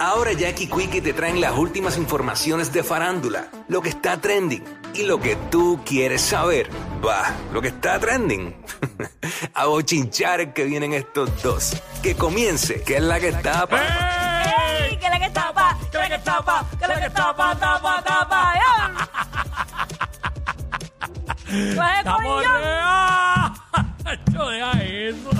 Ahora Jackie Quickie te traen las últimas informaciones de farándula, lo que está trending y lo que tú quieres saber. Va, lo que está trending. A bochinchar que vienen estos dos. Que comience, que es la que está. pa- ¡Ey! ¡Que la que tapa! ¡Que la que tapa! ¡Que la que tapa! ¡Tapa, tapa! ¡Ya! Coge ¡Estamos! Yo deja eso.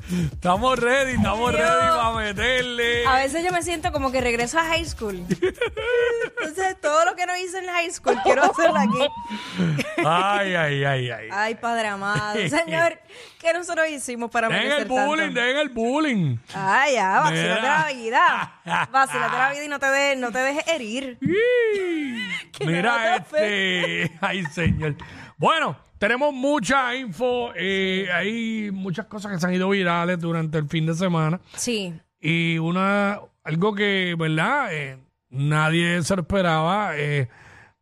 Estamos ready, estamos ready para meterle. A veces yo me siento como que regreso a high school. Entonces, todo lo que no hice en high school, quiero hacerlo aquí. Ay, ay, ay, ay. Ay, padre amado. Señor, ¿qué nosotros hicimos para Den merecer el bullying, tanto? den el bullying. Ay, ya, vacílate Mira. la vida. Vacílate la vida y no te, de- no te dejes herir. Que no Mira te este. Ay, señor. Bueno, tenemos mucha info. eh, hay muchas cosas que se han ido virales durante el fin de semana. Sí. Y una, algo que, ¿verdad? Eh, nadie se lo esperaba eh,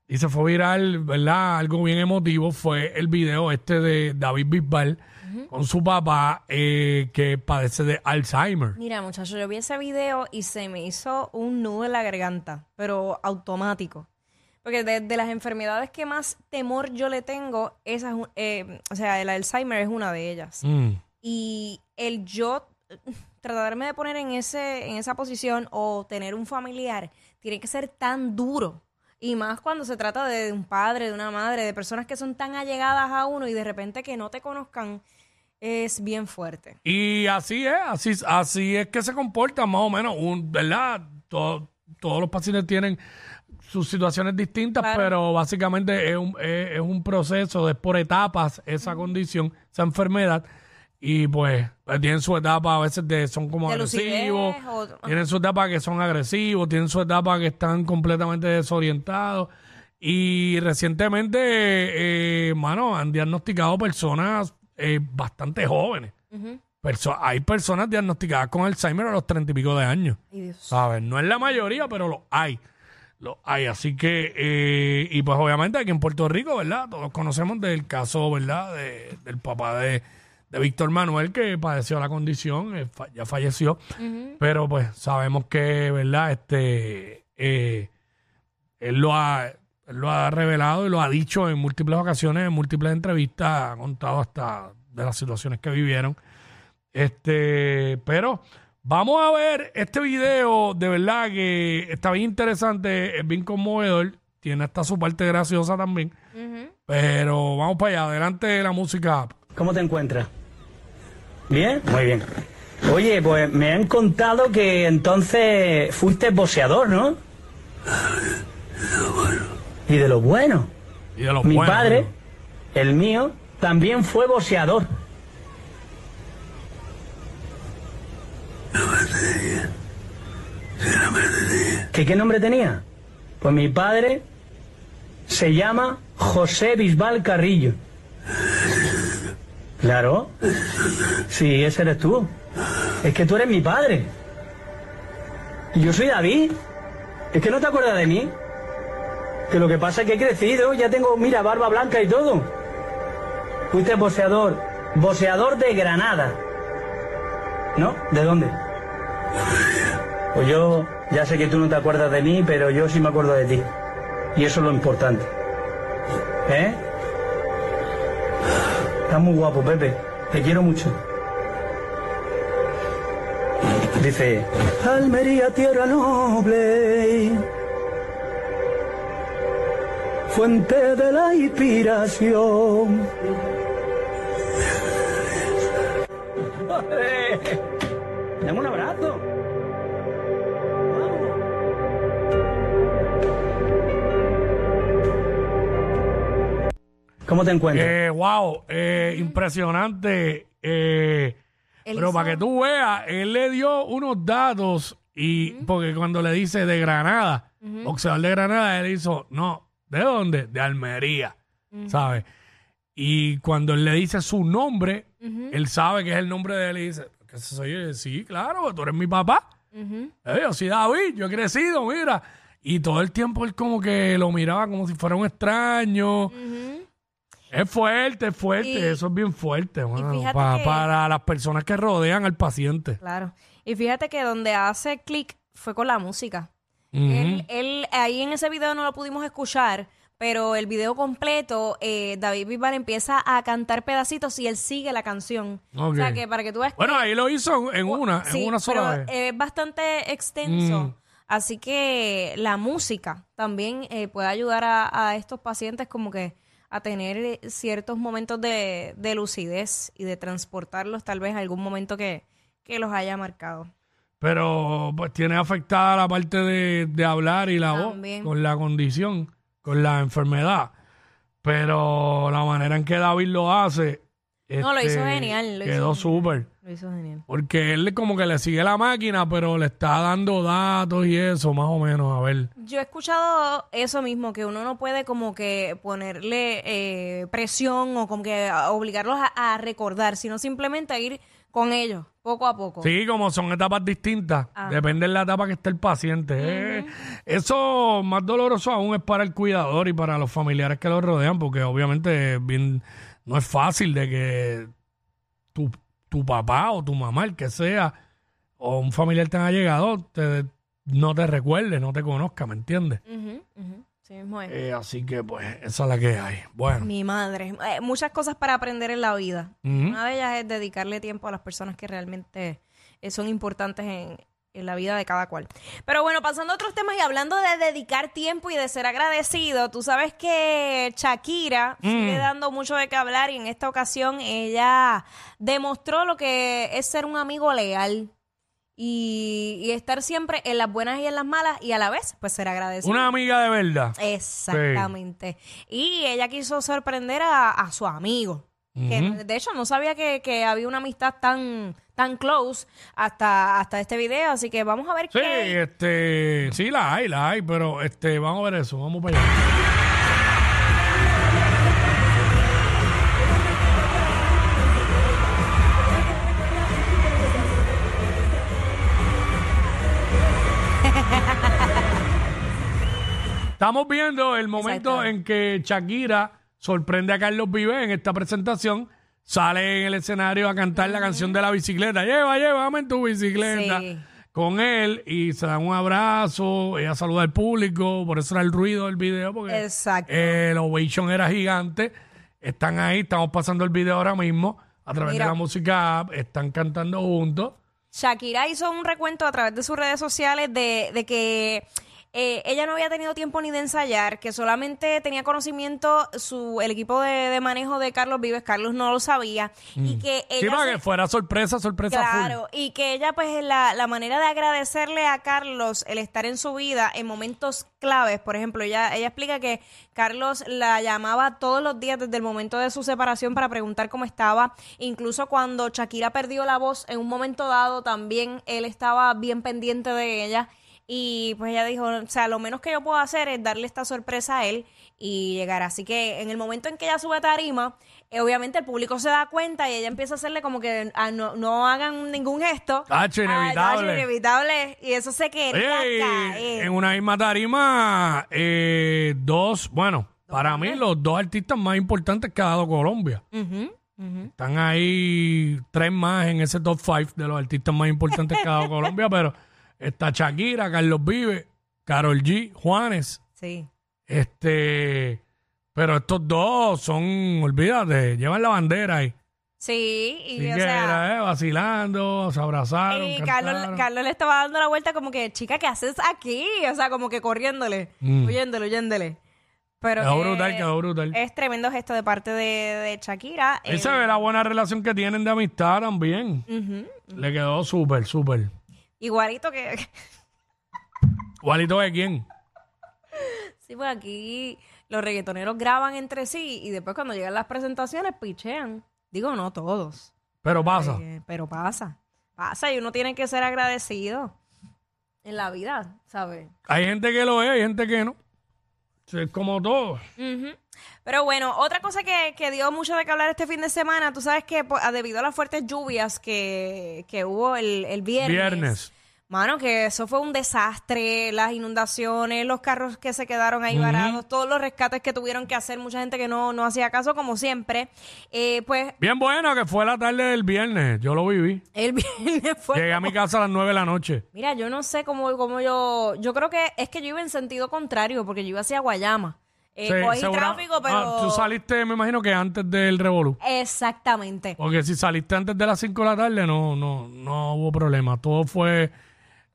y se fue viral, ¿verdad? Algo bien emotivo fue el video este de David Bisbal con su papá eh, que padece de Alzheimer. Mira, muchachos, yo vi ese video y se me hizo un nudo en la garganta, pero automático. Porque de, de las enfermedades que más temor yo le tengo, esa eh, o sea, el Alzheimer es una de ellas. Mm. Y el yo tratarme de poner en ese en esa posición o tener un familiar tiene que ser tan duro. Y más cuando se trata de un padre, de una madre, de personas que son tan allegadas a uno y de repente que no te conozcan, es bien fuerte. Y así es, así, así es que se comporta más o menos, un, ¿verdad? Todo- todos los pacientes tienen sus situaciones distintas, Claro. pero básicamente es un, es, es un proceso, es por etapas esa condición, esa enfermedad. Y pues, pues tienen su etapa a veces de son como De agresivos, lucidez tienen su etapa que son agresivos, tienen su etapa que están completamente desorientados. Y recientemente, eh, mano, han diagnosticado personas eh, bastante jóvenes. Perso- hay personas diagnosticadas con Alzheimer a los treinta y pico de años. Ay, Dios. ¿Sabes? No es la mayoría, pero lo hay. Lo hay. Así que, eh, y pues obviamente aquí en Puerto Rico, ¿verdad? Todos conocemos del caso, ¿verdad? De- del papá de, de Víctor Manuel que padeció la condición, eh, fa- ya falleció. Pero pues sabemos que, ¿verdad? Este, eh, él lo ha, él lo ha revelado y lo ha dicho en múltiples ocasiones, en múltiples entrevistas, ha contado hasta de las situaciones que vivieron. Este, pero vamos a ver este video, de verdad que está bien interesante, es bien conmovedor, tiene hasta su parte graciosa también. Pero vamos para allá, adelante la música. ¿Cómo te encuentras? ¿Bien? Muy bien. Oye, pues me han contado que entonces fuiste boxeador, ¿no? Y de lo bueno. Y de los Mi padre, ¿no? el mío, también fue boxeador. ¿Qué qué nombre tenía? Pues mi padre se llama José Bisbal Carrillo. Claro. Sí, ese eres tú. Es que tú eres mi padre. Y yo soy David. Es que no te acuerdas de mí. Que lo que pasa es que he crecido, ya tengo, mira, barba blanca y todo. Fuiste boxeador. Boxeador de Granada. ¿No? ¿De dónde? Pues yo ya sé que tú no te acuerdas de mí, pero yo sí me acuerdo de ti. Y eso es lo importante. ¿Eh? Estás muy guapo, Pepe. Te quiero mucho. Dice, Almería, tierra noble, fuente de la inspiración. Dame un abrazo. ¿Cómo te encuentras? Eh, wow, eh, impresionante. eh, pero hizo- para que tú veas, él le dio unos datos y porque cuando le dice de Granada, boxeador de Granada, él hizo, no, ¿de dónde? De Almería, ¿sabes? Y cuando él le dice su nombre, él sabe que es el nombre de él y dice, ¿qué soy yo? Sí, claro, tú eres mi papá. Eh, yo soy David, yo he crecido, mira. Y todo el tiempo él como que lo miraba como si fuera un extraño. Es fuerte, es fuerte, Y- eso es bien fuerte, mano, fíjate pa- que- para las personas que rodean al paciente. Claro. Y fíjate que donde hace clic fue con la música. Él, él- ahí en ese video no lo pudimos escuchar, pero el video completo, eh, David Bisbal empieza a cantar pedacitos y él sigue la canción. O sea Ok. que para que tú veas que- Bueno, ahí lo hizo en una, Sí, en una sola pero vez. Es bastante extenso. Mm. Así que la música también eh, puede ayudar a, a estos pacientes como que a tener eh, ciertos momentos de, de lucidez y de transportarlos tal vez a algún momento que, que los haya marcado. Pero pues tiene afectada la parte de, de hablar y la También. voz con la condición, con la enfermedad. Pero la manera en que David lo hace. No, lo hizo este, genial, lo quedó súper. Lo hizo genial. Porque él como que le sigue la máquina, pero le está dando datos y eso, más o menos. A ver. Yo he escuchado eso mismo, que uno no puede como que ponerle eh, presión o como que obligarlos a, a recordar, sino simplemente a ir con ellos, poco a poco. Sí, como son etapas distintas, depende de la etapa que esté el paciente. Eh, Eso más doloroso aún es para el cuidador y para los familiares que lo rodean, porque obviamente bien, no es fácil de que tu, tu papá o tu mamá, el que sea, o un familiar te haya llegado, te, no te recuerde, no te conozca, ¿me entiendes? Sí mismo es. Eh, así que pues esa es la que hay. Bueno. Mi madre. Eh, muchas cosas para aprender en la vida. Una de ellas es dedicarle tiempo a las personas que realmente eh, son importantes en, en la vida de cada cual. Pero bueno, pasando a otros temas y hablando de dedicar tiempo y de ser agradecido, tú sabes que Shakira sigue dando mucho de qué hablar y en esta ocasión ella demostró lo que es ser un amigo leal. Y, y estar siempre en las buenas y en las malas y a la vez, pues ser agradecido. Una amiga de verdad. Exactamente. Y ella quiso sorprender a, a su amigo. Que de hecho no sabía que, que había una amistad tan, tan close hasta, hasta este video. Así que vamos a ver Sí, qué. este, sí la hay, la hay, pero este, vamos a ver eso, vamos para allá. Estamos viendo el momento en que Shakira sorprende a Carlos Vive en esta presentación. Sale en el escenario a cantar la canción de la bicicleta. Lleva, llévame en tu bicicleta. Sí. Con él y se dan un abrazo. Ella saluda al público. Por eso era el ruido del video. Porque Exacto. el ovation era gigante. Están ahí. Estamos pasando el video ahora mismo. A través Mira. de la música. Están cantando juntos. Shakira hizo un recuento a través de sus redes sociales de, de que eh, ella no había tenido tiempo ni de ensayar, que solamente tenía conocimiento su el equipo de, de manejo de Carlos Vives, Carlos no lo sabía, y que Mm. Sí, ella para se- que fuera sorpresa, sorpresa full. Claro, y que ella, pues, la, la manera de agradecerle a Carlos el estar en su vida en momentos claves, por ejemplo, ella, ella explica que Carlos la llamaba todos los días desde el momento de su separación para preguntar cómo estaba, incluso cuando Shakira perdió la voz en un momento dado, también él estaba bien pendiente de ella. Y pues ella dijo, o sea, lo menos que yo puedo hacer es darle esta sorpresa a él y llegar. Así que en el momento en que ella sube a tarima, eh, obviamente el público se da cuenta y ella empieza a hacerle como que ah, no, no hagan ningún gesto. Tacho, Ah, inevitable. tacho, inevitable. Y eso se quería Oye, caer. en una misma tarima, eh, dos, bueno, para mí los dos artistas más importantes que ha dado Colombia. Ujú. Están ahí tres más en ese top five de los artistas más importantes que ha dado Colombia, pero está Shakira, Carlos Vive, Carol G, Juanes, Sí. este, pero estos dos son, olvídate, llevan la bandera ahí. Sí, y o que sea... era, eh, vacilando, se abrazaron, Y Carlos, le estaba dando la vuelta como que, chica, ¿qué haces aquí? O sea, como que corriéndole, Mm. huyéndole, huyéndole. Pero Quedó que brutal, quedó brutal. Es tremendo gesto de parte de, de Shakira. Ahí Eh, se ve la buena relación que tienen de amistad también. Le quedó súper, súper. Igualito que... ¿Igualito de quién? Sí, pues aquí los reggaetoneros graban entre sí y después cuando llegan las presentaciones pichean. Digo, no todos. Pero pasa. Eh, pero pasa. Pasa y uno tiene que ser agradecido en la vida, ¿sabes? Hay gente que lo es, hay gente que no. Es como todo. Ujú. Pero bueno, otra cosa que, que dio mucho de que hablar este fin de semana, tú sabes que pues, debido a las fuertes lluvias que, que hubo el, el viernes, Viernes. Mano, que eso fue un desastre, las inundaciones, los carros que se quedaron ahí varados, todos los rescates que tuvieron que hacer, mucha gente que no, no hacía caso, como siempre. Eh, pues Bien bueno que fue la tarde del viernes. Yo lo viví. el viernes fue... Llegué a mi casa a las 9 de la noche. Mira, yo no sé cómo, cómo yo... Yo creo que es que yo iba en sentido contrario, porque yo iba hacia Guayama. Eh, Sí, cogí segura- tráfico, pero... Ah, tú saliste, me imagino que antes del revolú. Exactamente. Porque si saliste antes de las 5 de la tarde, no, no, no hubo problema. Todo fue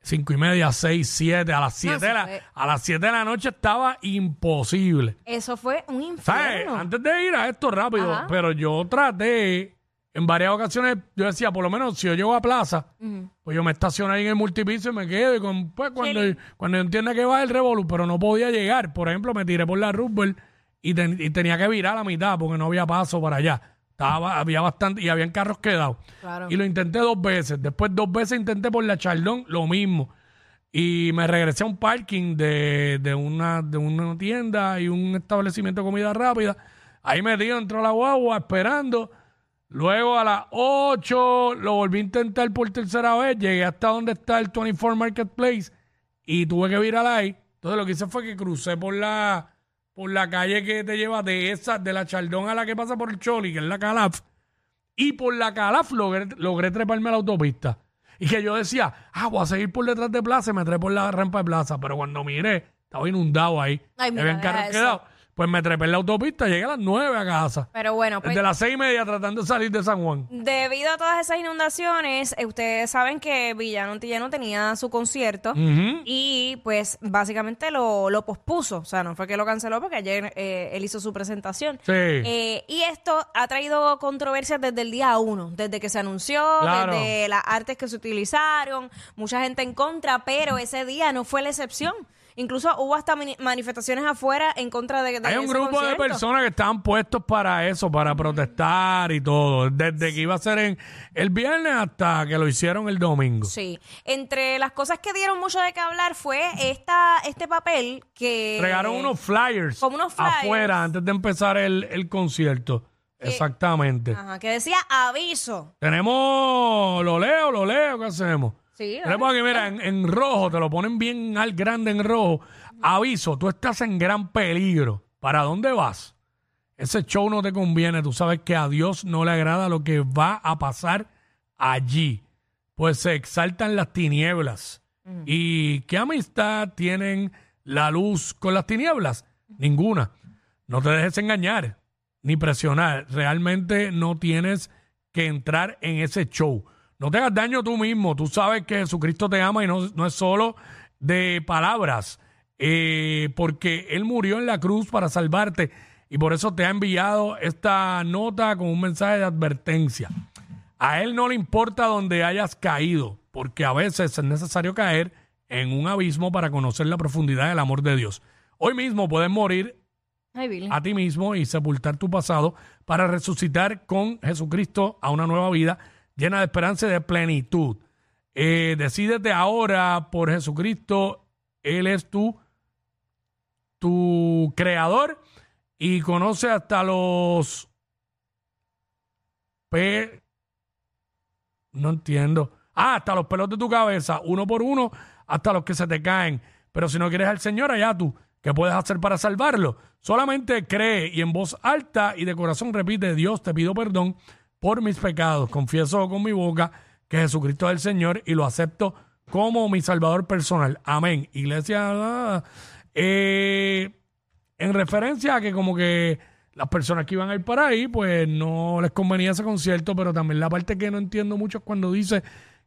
cinco y media, 6, 7. A las 7 sí de, la, fue- a las 7 de la noche estaba imposible. Eso fue un ¿Sabes? infierno. Antes de ir a esto rápido, Ajá. pero yo traté, en varias ocasiones, yo decía, por lo menos si yo llego a plaza, pues yo me estaciono ahí en el multipiso y me quedo. Y con, pues cuando, cuando yo entienda que va el Revolu, pero no podía llegar. Por ejemplo, me tiré por la Roosevelt y, ten- y tenía que virar a la mitad porque no había paso para allá. Estaba, había bastante, y habían carros quedados. Claro. Y lo intenté dos veces. Después dos veces intenté por la Chardón, lo mismo. Y me regresé a un parking de, de, una, de una tienda y un establecimiento de comida rápida. Ahí metido dentro de la guagua esperando. Luego a las 8 lo volví a intentar por tercera vez. Llegué hasta donde está el 24 Marketplace y tuve que virar ahí. Entonces lo que hice fue que crucé por la, por la calle que te lleva de esa, de la Chardón a la que pasa por el Choli, que es la Calaf. Y por la Calaf logré, logré treparme a la autopista. Y que yo decía, ah, voy a seguir por detrás de Plaza y me trepé por la rampa de Plaza. Pero cuando miré, estaba inundado ahí. Ay, mira, Habían carros eso. Pues me trepé en la autopista, llegué a las 9 a casa. Pero bueno, pues, Desde las seis y media tratando de salir de San Juan. debido a todas esas inundaciones, eh, ustedes saben que Villano Antillano tenía su concierto y pues básicamente lo, lo pospuso. O sea, no fue que lo canceló porque ayer eh, él hizo su presentación. Sí. Eh, y esto ha traído controversias desde el día uno, desde que se anunció, Claro. desde las artes que se utilizaron, mucha gente en contra, pero ese día no fue la excepción. Incluso hubo hasta mani- manifestaciones afuera en contra de, de Hay un ese grupo de personas que estaban puestos para eso, para protestar y todo. Desde que iba a ser en el viernes hasta que lo hicieron el domingo. Sí. Entre las cosas que dieron mucho de qué hablar fue esta, este papel que... Regaron unos flyers, como unos flyers. afuera antes de empezar el, el concierto. Exactamente. Ajá, que decía aviso. Tenemos, lo leo, lo leo, ¿qué hacemos? Sí, Tenemos aquí, mira, en, en rojo, te lo ponen bien al grande en rojo. Aviso, tú estás en gran peligro. ¿Para dónde vas? Ese show no te conviene. Tú sabes que a Dios no le agrada lo que va a pasar allí. Pues se exaltan las tinieblas. ¿Y qué amistad tienen la luz con las tinieblas? Ninguna. No te dejes engañar ni presionar. Realmente no tienes que entrar en ese show. No te hagas daño tú mismo. Tú sabes que Jesucristo te ama y no, no es solo de palabras, eh, porque Él murió en la cruz para salvarte y por eso te ha enviado esta nota con un mensaje de advertencia. A Él no le importa donde hayas caído, porque a veces es necesario caer en un abismo para conocer la profundidad del amor de Dios. Hoy mismo puedes morir Ay, a ti mismo y sepultar tu pasado para resucitar con Jesucristo a una nueva vida llena de esperanza y de plenitud. Eh, decídete ahora por Jesucristo. Él es tu, tu creador y conoce hasta los... Pe no entiendo. Ah, hasta los pelos de tu cabeza, uno por uno, hasta los que se te caen. Pero si no quieres al Señor, allá tú, ¿qué puedes hacer para salvarlo? Solamente cree y en voz alta y de corazón repite, Dios, te pido perdón por mis pecados. Confieso con mi boca que Jesucristo es el Señor y lo acepto como mi Salvador personal. Amén. Iglesia, eh, en referencia a que como que las personas que iban a ir para ahí, pues no les convenía ese concierto, pero también la parte que no entiendo mucho es cuando dice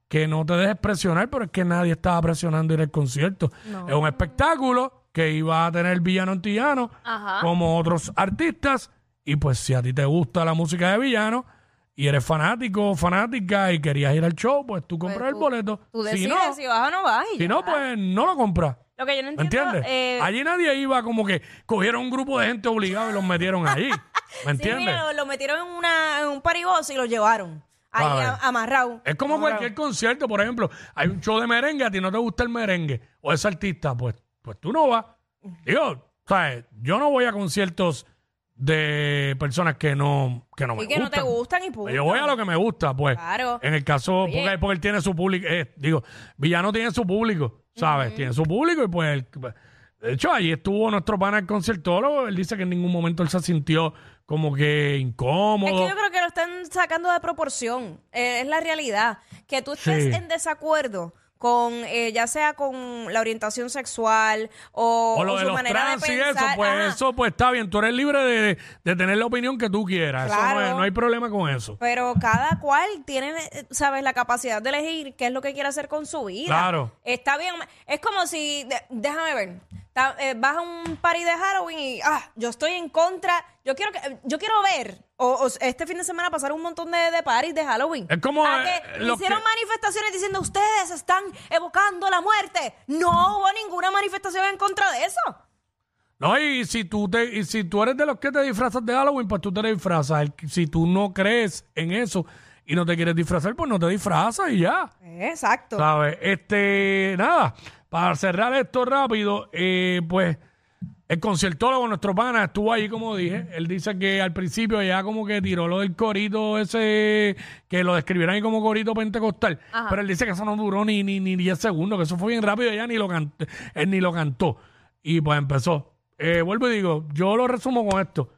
que no te dejes presionar, pero es que nadie estaba presionando ir al concierto. Es un espectáculo que iba a tener Villano Antillano Ajá. como otros artistas, y pues si a ti te gusta la música de Villano y eres fanático o fanática y querías ir al show, pues tú compras el tú- boleto. Tú si decides no, si vas o no vas. y si ya. no, pues no lo compras. Lo que yo no ¿Me entiendo... entiendes? eh, Allí nadie iba como que cogieron un grupo de gente obligado y los metieron allí. ¿Me sí, entiendes? mira, lo, lo metieron en, una, en un paribos y lo llevaron. Ahí A ver. a- amarrado. es como cualquier concierto, por ejemplo, hay un show de merengue, a ti no te gusta el merengue o ese artista, pues, pues tú no vas. Digo, ¿sabes? Yo no voy a conciertos de personas que no, que no me Y que no te gustan. gustan y punto. Yo voy a lo que me gusta, pues. Claro. En el caso, Oye. porque, porque él tiene su público, eh, digo, Villano tiene su público, ¿sabes? Tiene su público y pues, él- de hecho, ahí estuvo nuestro pana el conciertólogo, él dice que en ningún momento él se sintió como que Es incómodo. que yo creo que lo están sacando de proporción. Eh, es la realidad. Que tú estés Sí. en desacuerdo con, eh, ya sea con la orientación sexual o, o lo o de su los manera trans de y pensar. eso, pues Ajá. eso pues está bien, tú eres libre de, de tener la opinión que tú quieras, eso no, Claro. es- no hay problema con eso. Pero cada cual tiene, eh, ¿sabes? La capacidad de elegir qué es lo que quiere hacer con su vida. Claro. Está bien. Es como si, de- déjame ver, ta- eh, vas a un party de Halloween y, ah, yo estoy en contra, yo quiero que, yo quiero ver, o, o este fin de semana pasaron un montón de, de parties de Halloween. Es como, A eh, que los hicieron que- manifestaciones diciendo, ustedes están evocando la muerte. No hubo ninguna manifestación en contra de eso. No, y si tú te, y si tú eres de los que te disfrazas de Halloween, pues tú te disfrazas. Si tú no crees en eso y no te quieres disfrazar, pues no te disfrazas y ya. Exacto. ¿Sabes? Este, nada, para cerrar esto rápido, eh, pues el conciertólogo, nuestro pana, estuvo ahí, como dije. Él dice que al principio ya como que tiró lo del corito ese, que lo describieron ahí como corito pentecostal. Ajá. Pero él dice que eso no duró ni, ni, ni 10 segundos, que eso fue bien rápido, ella ni lo cantó, él ni lo cantó. Y pues empezó. Eh, vuelvo y digo, yo lo resumo con esto.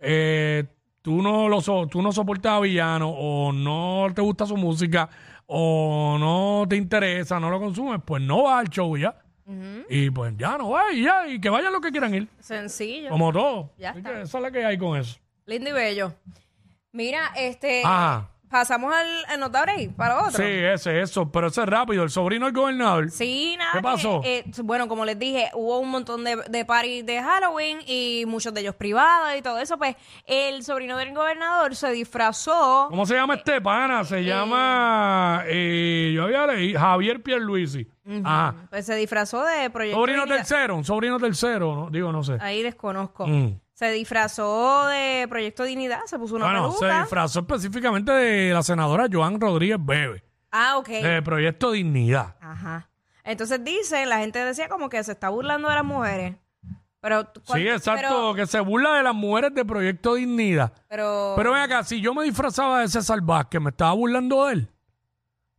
Eh, tú no lo so- tú no soportas a Villano o no te gusta su música o no te interesa, no lo consumes, pues no vas al show ya. Y pues ya no va y ya, y que vayan los que quieran ir, Sencillo. como todo. Ya Así está. que esa es la que hay con eso. Lindo y bello. Mira, este. Ajá. Pasamos al, al nota break para otro. Sí, ese, eso, pero ese es rápido, el sobrino del gobernador. Sí, nada. ¿Qué que, pasó? eh, bueno, como les dije, hubo un montón de, de parties de Halloween y muchos de ellos privados y todo eso. Pues el sobrino del gobernador se disfrazó. ¿Cómo se llama este pana? Se llama, eh, yo había leído, Javier Pierluisi. Ajá. Pues se disfrazó de proyecto. Sobrino Dignidad. tercero, un sobrino tercero, ¿no? digo, no sé. Ahí desconozco. Mm. Se disfrazó de Proyecto Dignidad, se puso una Bueno, se disfrazó específicamente de la senadora Joan Rodríguez Bebe, ah, ok. de Proyecto Dignidad. Ajá. Entonces dice, la gente decía como que se está burlando de las mujeres. Pero, ¿cuál- Sí, exacto, Pero, que se burla de las mujeres de Proyecto Dignidad. pero, Pero ven acá, si yo me disfrazaba de César Vázquez, ¿me estaba burlando de él?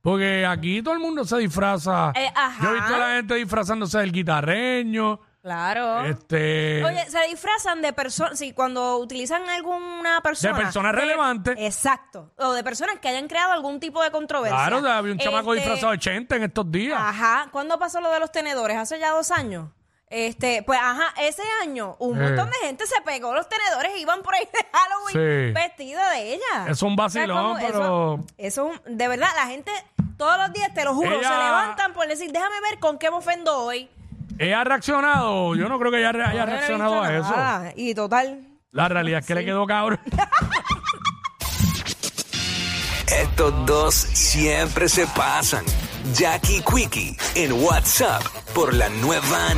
Porque aquí todo el mundo se disfraza. Eh, ajá. Yo he visto a la gente disfrazándose del guitarreño. Claro. Este. Oye, se disfrazan de personas, sí, cuando utilizan alguna persona. De personas relevantes. Exacto. O de personas que hayan creado algún tipo de controversia. claro, había un chamaco Este, disfrazado de 80 en estos días. Ajá. ¿Cuándo pasó lo de los tenedores? Hace ya dos años. Este, pues ajá, ese año un Eh. montón de gente se pegó los tenedores y iban por ahí de Halloween Sí. vestida de ella. Es un vacilón, O sea, como pero- Eso, eso, de verdad, la gente todos los días, te lo juro, Ella- se levantan por decir, déjame ver con qué me ofendo hoy. ¿Ella ha reaccionado? Yo no creo que ella re- haya reaccionado a eso. nada. Y total, La realidad es que le quedó cabrón. Estos dos siempre se pasan. Jackie Quickie en WhatsApp por la nueva